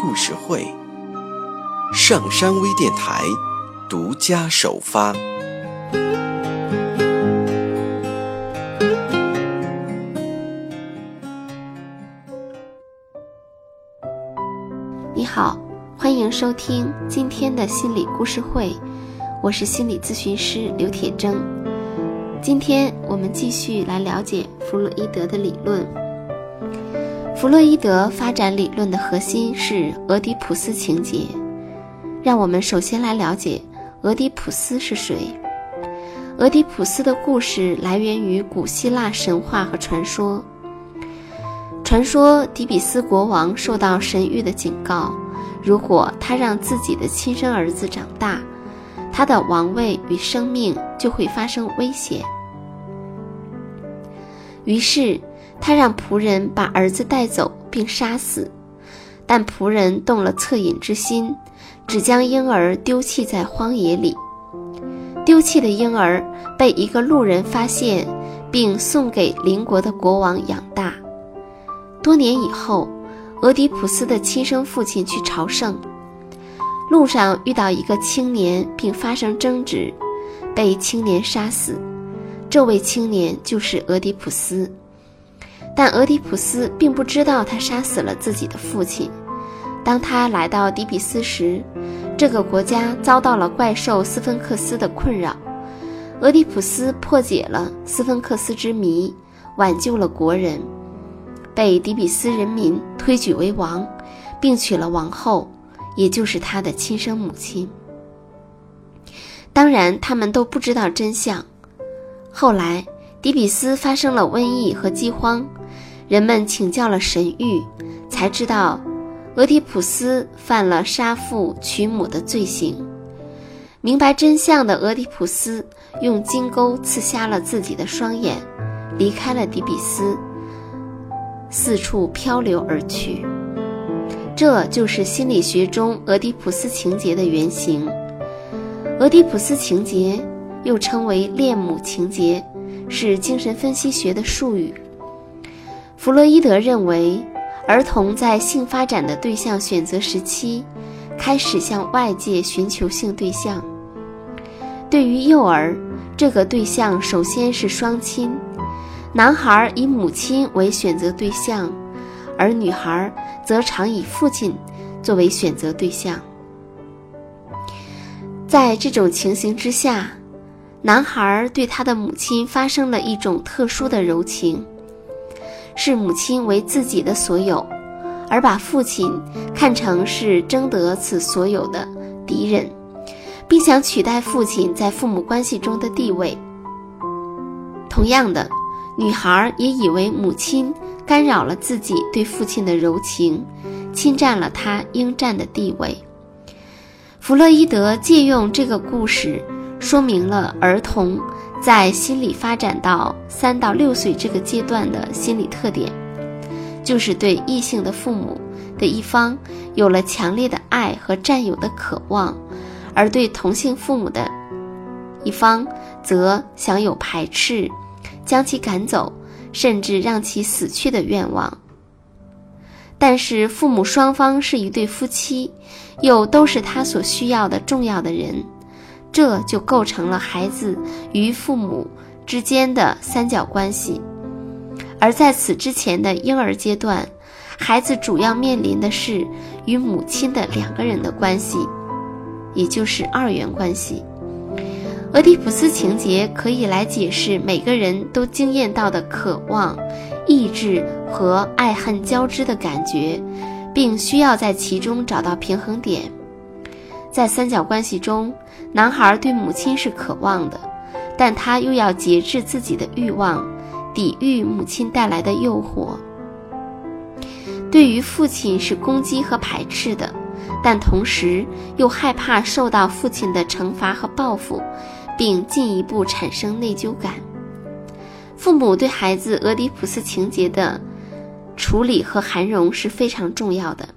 故事会，上山微电台独家首发。你好，欢迎收听今天的心理故事会，我是心理咨询师刘铁铮。今天我们继续来了解弗洛伊德的理论。弗洛伊德发展理论的核心是俄狄浦斯情节。让我们首先来了解俄狄浦斯是谁。俄狄浦斯的故事来源于古希腊神话和传说。传说底比斯国王受到神谕的警告，如果他让自己的亲生儿子长大，他的王位与生命就会发生危险。于是，他让仆人把儿子带走并杀死，但仆人动了恻隐之心，只将婴儿丢弃在荒野里。丢弃的婴儿被一个路人发现，并送给邻国的国王养大。多年以后，俄狄浦斯的亲生父亲去朝圣。路上遇到一个青年，并发生争执，被青年杀死。这位青年就是俄狄浦斯，但俄狄浦斯并不知道他杀死了自己的父亲。当他来到底比斯时，这个国家遭到了怪兽斯芬克斯的困扰。俄狄浦斯破解了斯芬克斯之谜，挽救了国人，被底比斯人民推举为王，并娶了王后。也就是他的亲生母亲。当然，他们都不知道真相。后来，底比斯发生了瘟疫和饥荒，人们请教了神谕，才知道俄狄浦斯犯了杀父娶母的罪行。明白真相的俄狄浦斯用金钩刺瞎了自己的双眼，离开了底比斯，四处漂流而去。这就是心理学中俄狄浦斯情节的原型。俄狄浦斯情节又称为恋母情节，是精神分析学的术语。弗洛伊德认为，儿童在性发展的对象选择时期，开始向外界寻求性对象。对于幼儿，这个对象首先是双亲，男孩以母亲为选择对象。而女孩则常以父亲作为选择对象。在这种情形之下，男孩对他的母亲发生了一种特殊的柔情，视母亲为自己的所有，而把父亲看成是争得此所有的敌人，并想取代父亲在父母关系中的地位。同样的，女孩也以为母亲。干扰了自己对父亲的柔情，侵占了他应占的地位。弗洛伊德借用这个故事，说明了儿童在心理发展到三到六岁这个阶段的心理特点，就是对异性的父母的一方有了强烈的爱和占有的渴望，而对同性父母的一方则享有排斥，将其赶走。甚至让其死去的愿望。但是父母双方是一对夫妻，又都是他所需要的重要的人，这就构成了孩子与父母之间的三角关系。而在此之前的婴儿阶段，孩子主要面临的是与母亲的两个人的关系，也就是二元关系。俄狄浦斯情节可以来解释每个人都经验到的渴望、意志和爱恨交织的感觉，并需要在其中找到平衡点。在三角关系中，男孩对母亲是渴望的，但他又要节制自己的欲望，抵御母亲带来的诱惑。对于父亲是攻击和排斥的，但同时又害怕受到父亲的惩罚和报复，并进一步产生内疚感。父母对孩子俄狄浦斯情节的处理和涵容是非常重要的。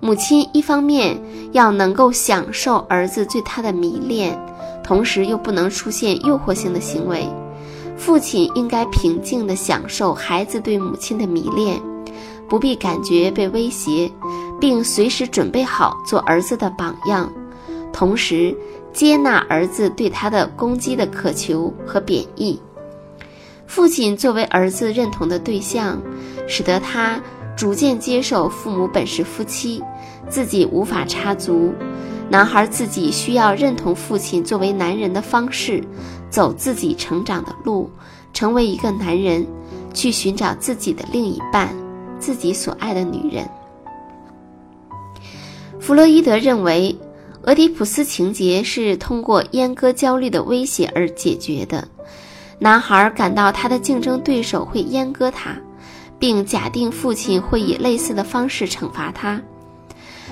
母亲一方面要能够享受儿子对他的迷恋，同时又不能出现诱惑性的行为；父亲应该平静地享受孩子对母亲的迷恋。不必感觉被威胁，并随时准备好做儿子的榜样，同时接纳儿子对他的攻击的渴求和贬义。父亲作为儿子认同的对象，使得他逐渐接受父母本是夫妻，自己无法插足。男孩自己需要认同父亲作为男人的方式，走自己成长的路，成为一个男人，去寻找自己的另一半。自己所爱的女人。弗洛伊德认为，俄狄浦斯情节是通过阉割焦虑的威胁而解决的。男孩感到他的竞争对手会阉割他，并假定父亲会以类似的方式惩罚他。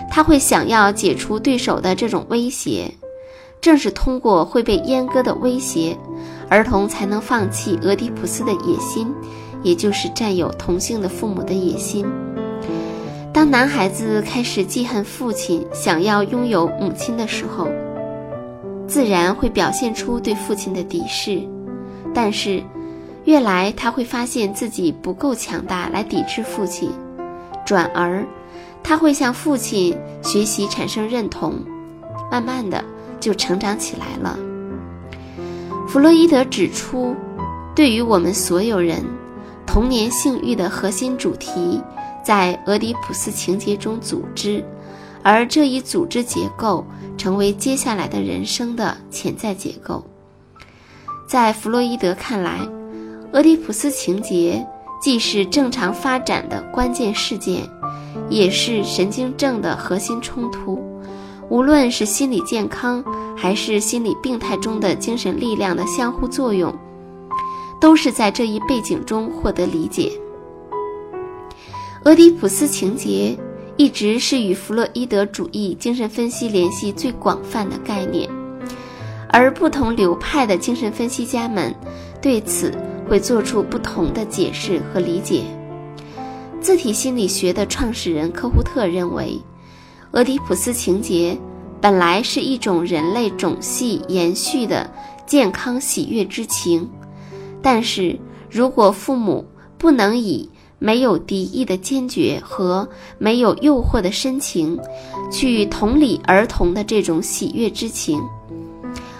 他会想要解除对手的这种威胁。正是通过会被阉割的威胁，儿童才能放弃俄狄浦斯的野心。也就是占有同性的父母的野心。当男孩子开始记恨父亲，想要拥有母亲的时候，自然会表现出对父亲的敌视。但是，越来他会发现自己不够强大来抵制父亲，转而，他会向父亲学习产生认同，慢慢的就成长起来了。弗洛伊德指出，对于我们所有人。童年性欲的核心主题在俄狄浦斯情节中组织，而这一组织结构成为接下来的人生的潜在结构。在弗洛伊德看来，俄狄浦斯情节既是正常发展的关键事件，也是神经症的核心冲突。无论是心理健康还是心理病态中的精神力量的相互作用。都是在这一背景中获得理解。俄狄浦斯情节一直是与弗洛伊德主义精神分析联系最广泛的概念，而不同流派的精神分析家们对此会做出不同的解释和理解。自体心理学的创始人科胡特认为，俄狄浦斯情节本来是一种人类种系延续的健康喜悦之情。但是如果父母不能以没有敌意的坚决和没有诱惑的深情，去同理儿童的这种喜悦之情，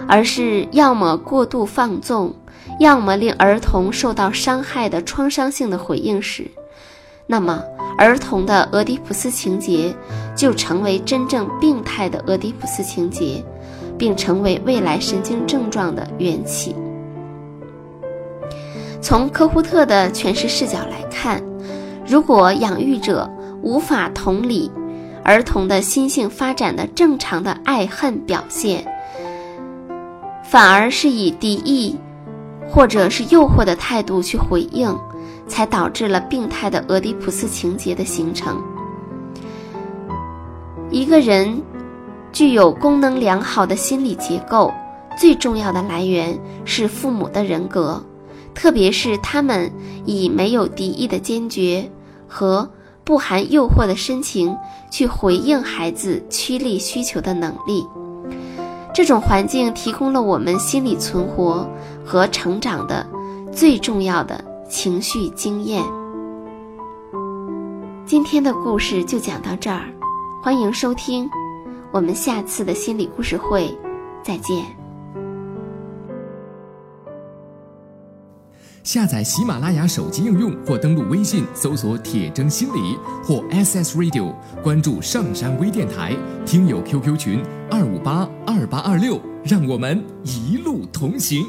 而是要么过度放纵，要么令儿童受到伤害的创伤性的回应时，那么儿童的俄狄浦斯情节就成为真正病态的俄狄浦斯情节，并成为未来神经症状的缘起。从科胡特的诠释视角来看，如果养育者无法同理儿童的心性发展的正常的爱恨表现，反而是以敌意或者是诱惑的态度去回应，才导致了病态的俄狄浦斯情节的形成。一个人具有功能良好的心理结构，最重要的来源是父母的人格。特别是他们以没有敌意的坚决和不含诱惑的深情去回应孩子趋利需求的能力，这种环境提供了我们心理存活和成长的最重要的情绪经验。今天的故事就讲到这儿，欢迎收听，我们下次的心理故事会再见。下载喜马拉雅手机应用或登录微信搜索“铁铮心理”或 SS Radio，关注上山微电台，听友 QQ 群二五八二八二六，让我们一路同行。